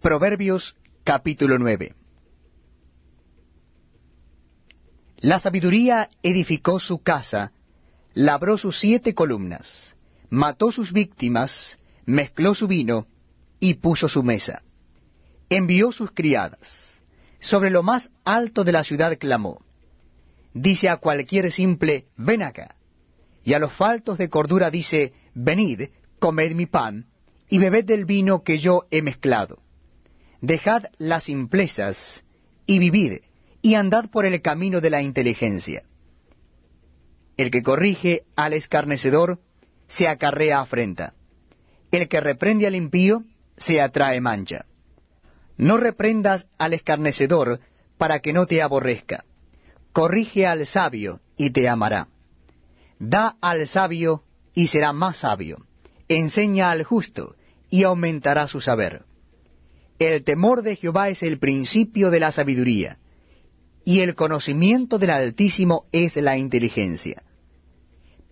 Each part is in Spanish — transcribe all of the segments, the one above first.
Proverbios capítulo 9 La sabiduría edificó su casa, labró sus siete columnas, mató sus víctimas, mezcló su vino y puso su mesa. Envió sus criadas. Sobre lo más alto de la ciudad clamó. Dice a cualquier simple, ven acá. Y a los faltos de cordura dice, venid, comed mi pan, y bebed del vino que yo he mezclado. Dejad las simplezas, y vivid, y andad por el camino de la inteligencia. El que corrige al escarnecedor se acarrea afrenta. El que reprende al impío se atrae mancha. No reprendas al escarnecedor para que no te aborrezca. Corrige al sabio y te amará. Da al sabio y será más sabio. Enseña al justo y aumentará su saber. El temor de Jehová es el principio de la sabiduría, y el conocimiento del Altísimo es la inteligencia.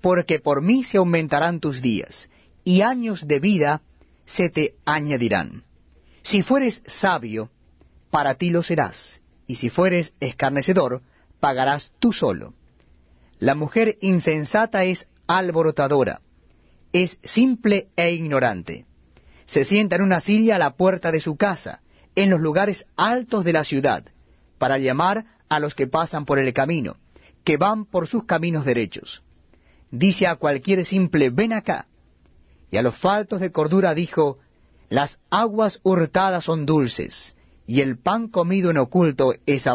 Porque por mí se aumentarán tus días, y años de vida se te añadirán. Si fueres sabio, para ti lo serás, y si fueres escarnecedor, pagarás tú solo. La mujer insensata es alborotadora, es simple e ignorante. Se sienta en una silla a la puerta de su casa, en los lugares altos de la ciudad, para llamar a los que pasan por el camino, que van por sus caminos derechos. Dice a cualquier simple, ven acá. Y a los faltos de cordura dijo, las aguas hurtadas son dulces, y el pan comido en oculto es